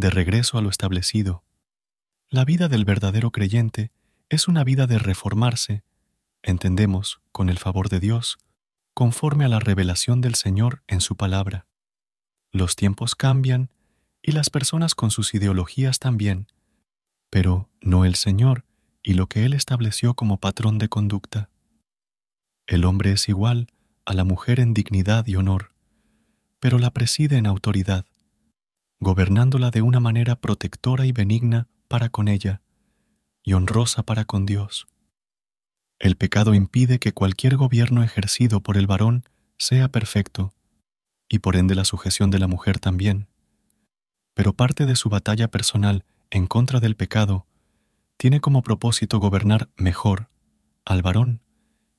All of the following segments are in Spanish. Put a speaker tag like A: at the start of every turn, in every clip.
A: de regreso a lo establecido. La vida del verdadero creyente es una vida de reformarse, entendemos, con el favor de Dios, conforme a la revelación del Señor en su palabra. Los tiempos cambian y las personas con sus ideologías también, pero no el Señor y lo que Él estableció como patrón de conducta. El hombre es igual a la mujer en dignidad y honor, pero la preside en autoridad, gobernándola de una manera protectora y benigna para con ella y honrosa para con Dios. El pecado impide que cualquier gobierno ejercido por el varón sea perfecto, y por ende la sujeción de la mujer también. Pero parte de su batalla personal en contra del pecado tiene como propósito gobernar mejor al varón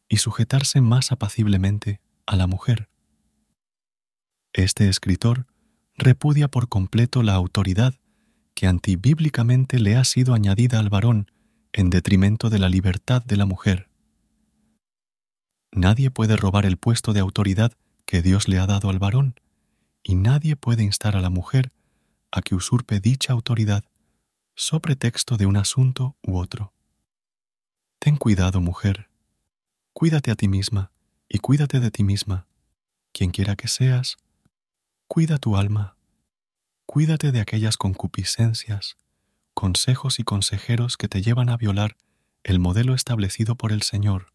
A: y sujetarse más apaciblemente a la mujer. Este escritor repudia por completo la autoridad que antibíblicamente le ha sido añadida al varón en detrimento de la libertad de la mujer. Nadie puede robar el puesto de autoridad que Dios le ha dado al varón, y nadie puede instar a la mujer a que usurpe dicha autoridad so pretexto de un asunto u otro. Ten cuidado, mujer. Cuídate a ti misma y cuídate de ti misma. Quien quiera que seas, cuida tu alma. Cuídate de aquellas concupiscencias, consejos y consejeros que te llevan a violar el modelo establecido por el Señor,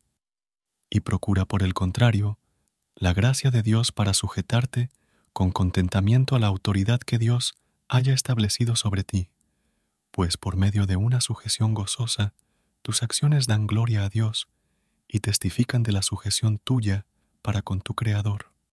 A: y procura, por el contrario, la gracia de Dios para sujetarte con contentamiento a la autoridad que Dios haya establecido sobre ti, pues por medio de una sujeción gozosa, tus acciones dan gloria a Dios y testifican de la sujeción tuya para con tu Creador.